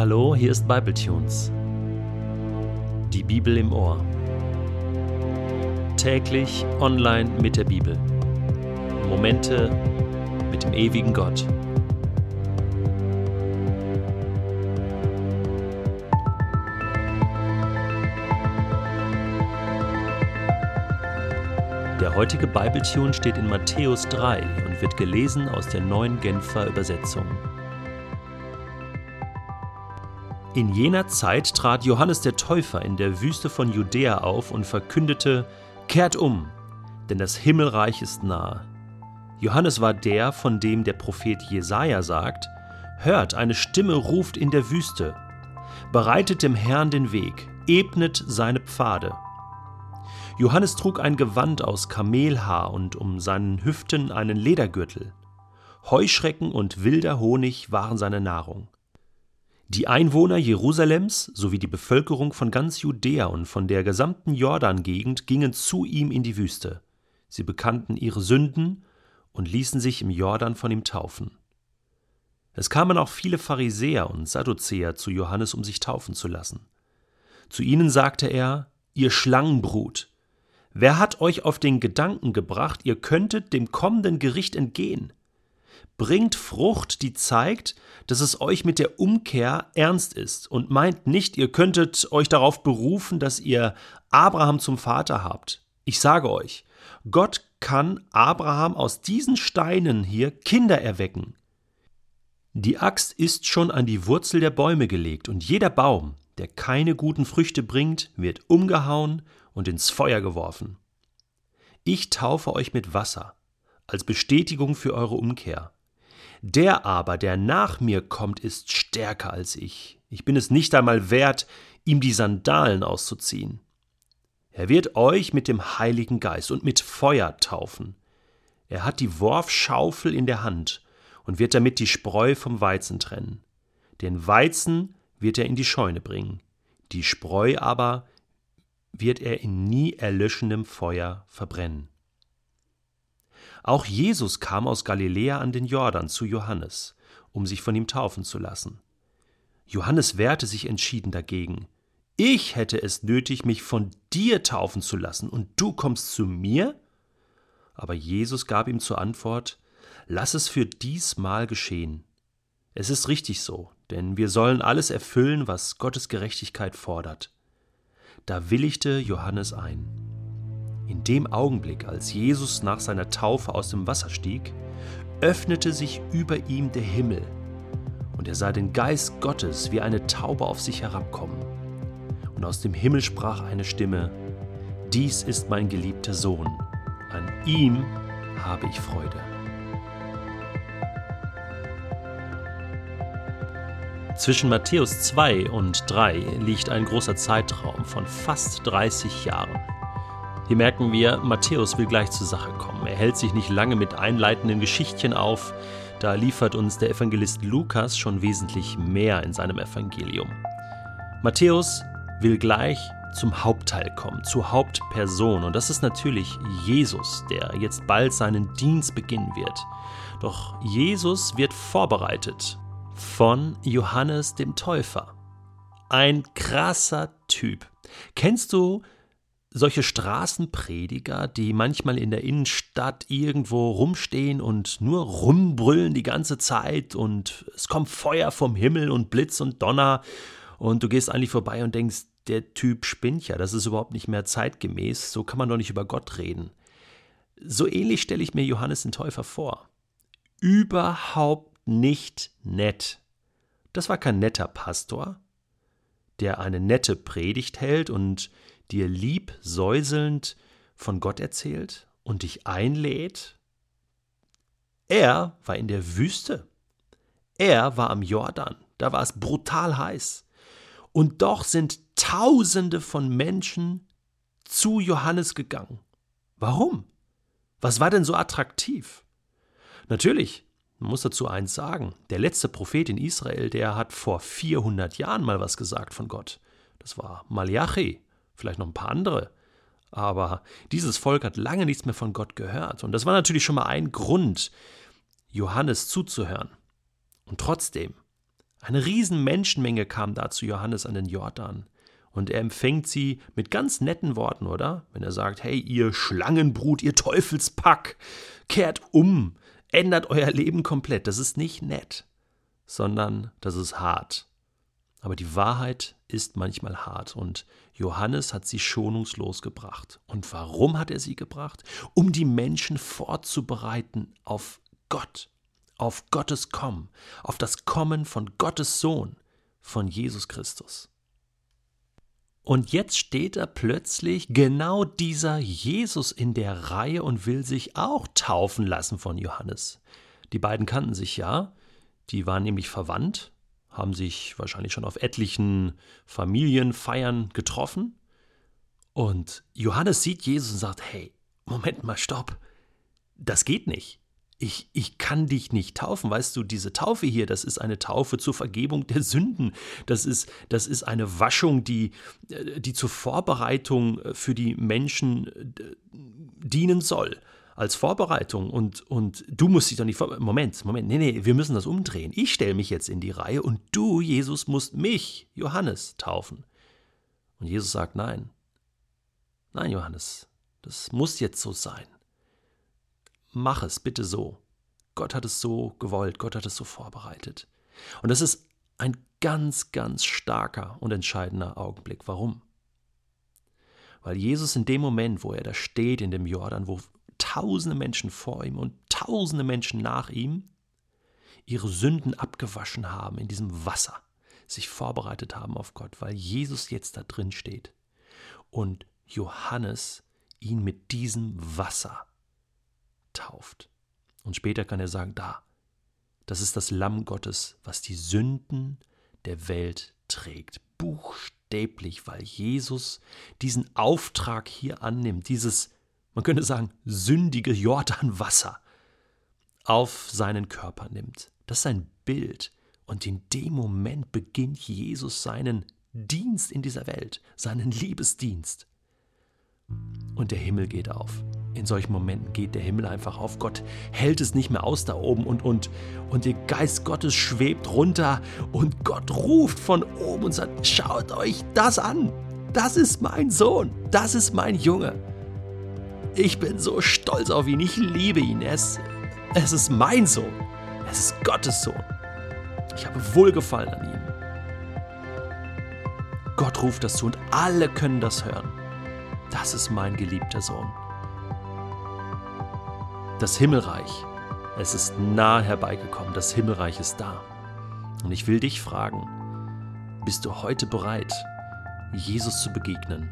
Hallo, hier ist Bibletunes. Die Bibel im Ohr. Täglich online mit der Bibel. Momente mit dem ewigen Gott. Der heutige Bibletune steht in Matthäus 3 und wird gelesen aus der neuen Genfer Übersetzung. In jener Zeit trat Johannes der Täufer in der Wüste von Judäa auf und verkündete: Kehrt um, denn das Himmelreich ist nahe. Johannes war der, von dem der Prophet Jesaja sagt: Hört, eine Stimme ruft in der Wüste. Bereitet dem Herrn den Weg, ebnet seine Pfade. Johannes trug ein Gewand aus Kamelhaar und um seinen Hüften einen Ledergürtel. Heuschrecken und wilder Honig waren seine Nahrung. Die Einwohner Jerusalems sowie die Bevölkerung von ganz Judäa und von der gesamten Jordan-Gegend gingen zu ihm in die Wüste. Sie bekannten ihre Sünden und ließen sich im Jordan von ihm taufen. Es kamen auch viele Pharisäer und Sadduzäer zu Johannes, um sich taufen zu lassen. Zu ihnen sagte er: Ihr Schlangenbrut, wer hat euch auf den Gedanken gebracht, ihr könntet dem kommenden Gericht entgehen? Bringt Frucht, die zeigt, dass es euch mit der Umkehr ernst ist und meint nicht, ihr könntet euch darauf berufen, dass ihr Abraham zum Vater habt. Ich sage euch, Gott kann Abraham aus diesen Steinen hier Kinder erwecken. Die Axt ist schon an die Wurzel der Bäume gelegt, und jeder Baum, der keine guten Früchte bringt, wird umgehauen und ins Feuer geworfen. Ich taufe euch mit Wasser, als Bestätigung für eure Umkehr. Der aber, der nach mir kommt, ist stärker als ich. Ich bin es nicht einmal wert, ihm die Sandalen auszuziehen. Er wird euch mit dem Heiligen Geist und mit Feuer taufen. Er hat die Worfschaufel in der Hand und wird damit die Spreu vom Weizen trennen. Den Weizen wird er in die Scheune bringen, die Spreu aber wird er in nie erlöschendem Feuer verbrennen. Auch Jesus kam aus Galiläa an den Jordan zu Johannes, um sich von ihm taufen zu lassen. Johannes wehrte sich entschieden dagegen. Ich hätte es nötig, mich von dir taufen zu lassen, und du kommst zu mir? Aber Jesus gab ihm zur Antwort Lass es für diesmal geschehen. Es ist richtig so, denn wir sollen alles erfüllen, was Gottes Gerechtigkeit fordert. Da willigte Johannes ein. Dem Augenblick, als Jesus nach seiner Taufe aus dem Wasser stieg, öffnete sich über ihm der Himmel, und er sah den Geist Gottes wie eine Taube auf sich herabkommen. Und aus dem Himmel sprach eine Stimme, Dies ist mein geliebter Sohn, an ihm habe ich Freude. Zwischen Matthäus 2 und 3 liegt ein großer Zeitraum von fast 30 Jahren. Hier merken wir, Matthäus will gleich zur Sache kommen. Er hält sich nicht lange mit einleitenden Geschichtchen auf, da liefert uns der Evangelist Lukas schon wesentlich mehr in seinem Evangelium. Matthäus will gleich zum Hauptteil kommen, zur Hauptperson. Und das ist natürlich Jesus, der jetzt bald seinen Dienst beginnen wird. Doch Jesus wird vorbereitet von Johannes dem Täufer. Ein krasser Typ. Kennst du solche Straßenprediger, die manchmal in der Innenstadt irgendwo rumstehen und nur rumbrüllen die ganze Zeit und es kommt Feuer vom Himmel und Blitz und Donner und du gehst eigentlich vorbei und denkst, der Typ spinnt ja, das ist überhaupt nicht mehr zeitgemäß, so kann man doch nicht über Gott reden. So ähnlich stelle ich mir Johannes den Täufer vor. Überhaupt nicht nett. Das war kein netter Pastor, der eine nette Predigt hält und dir lieb säuselnd von Gott erzählt und dich einlädt? Er war in der Wüste. Er war am Jordan. Da war es brutal heiß. Und doch sind Tausende von Menschen zu Johannes gegangen. Warum? Was war denn so attraktiv? Natürlich, man muss dazu eins sagen, der letzte Prophet in Israel, der hat vor 400 Jahren mal was gesagt von Gott. Das war Malachi vielleicht noch ein paar andere. Aber dieses Volk hat lange nichts mehr von Gott gehört. Und das war natürlich schon mal ein Grund, Johannes zuzuhören. Und trotzdem Eine riesen Menschenmenge kam da zu Johannes an den Jordan. Und er empfängt sie mit ganz netten Worten, oder? Wenn er sagt, hey, ihr Schlangenbrut, ihr Teufelspack, kehrt um, ändert euer Leben komplett. Das ist nicht nett, sondern das ist hart. Aber die Wahrheit ist manchmal hart und Johannes hat sie schonungslos gebracht. Und warum hat er sie gebracht? Um die Menschen vorzubereiten auf Gott, auf Gottes Kommen, auf das Kommen von Gottes Sohn, von Jesus Christus. Und jetzt steht da plötzlich genau dieser Jesus in der Reihe und will sich auch taufen lassen von Johannes. Die beiden kannten sich ja, die waren nämlich verwandt, haben sich wahrscheinlich schon auf etlichen Familienfeiern getroffen. Und Johannes sieht Jesus und sagt, hey, Moment mal, stopp, das geht nicht ich, ich kann dich nicht taufen. Weißt du, diese Taufe hier, das ist eine Taufe zur Vergebung der Sünden. Das ist, das ist eine Waschung, die, äh, die zur Vorbereitung für die Menschen äh, dienen soll. Als Vorbereitung. Und, und du musst dich doch nicht. Vor Moment, Moment, nee, nee, wir müssen das umdrehen. Ich stelle mich jetzt in die Reihe und du, Jesus, musst mich, Johannes, taufen. Und Jesus sagt: Nein. Nein, Johannes, das muss jetzt so sein mach es bitte so. Gott hat es so gewollt, Gott hat es so vorbereitet. Und das ist ein ganz, ganz starker und entscheidender Augenblick. Warum? Weil Jesus in dem Moment, wo er da steht in dem Jordan, wo tausende Menschen vor ihm und tausende Menschen nach ihm ihre Sünden abgewaschen haben in diesem Wasser, sich vorbereitet haben auf Gott, weil Jesus jetzt da drin steht und Johannes ihn mit diesem Wasser tauft. Und später kann er sagen, da, das ist das Lamm Gottes, was die Sünden der Welt trägt. Buchstäblich, weil Jesus diesen Auftrag hier annimmt, dieses, man könnte sagen, sündige Jordanwasser auf seinen Körper nimmt. Das ist ein Bild. Und in dem Moment beginnt Jesus seinen Dienst in dieser Welt, seinen Liebesdienst. Und der Himmel geht auf in solchen Momenten geht der Himmel einfach auf. Gott hält es nicht mehr aus da oben und, und, und der Geist Gottes schwebt runter und Gott ruft von oben und sagt, schaut euch das an. Das ist mein Sohn. Das ist mein Junge. Ich bin so stolz auf ihn. Ich liebe ihn. Es, es ist mein Sohn. Es ist Gottes Sohn. Ich habe Wohlgefallen an ihm. Gott ruft das zu und alle können das hören. Das ist mein geliebter Sohn das Himmelreich. Es ist nahe herbeigekommen, das Himmelreich ist da. Und ich will dich fragen, bist du heute bereit, Jesus zu begegnen?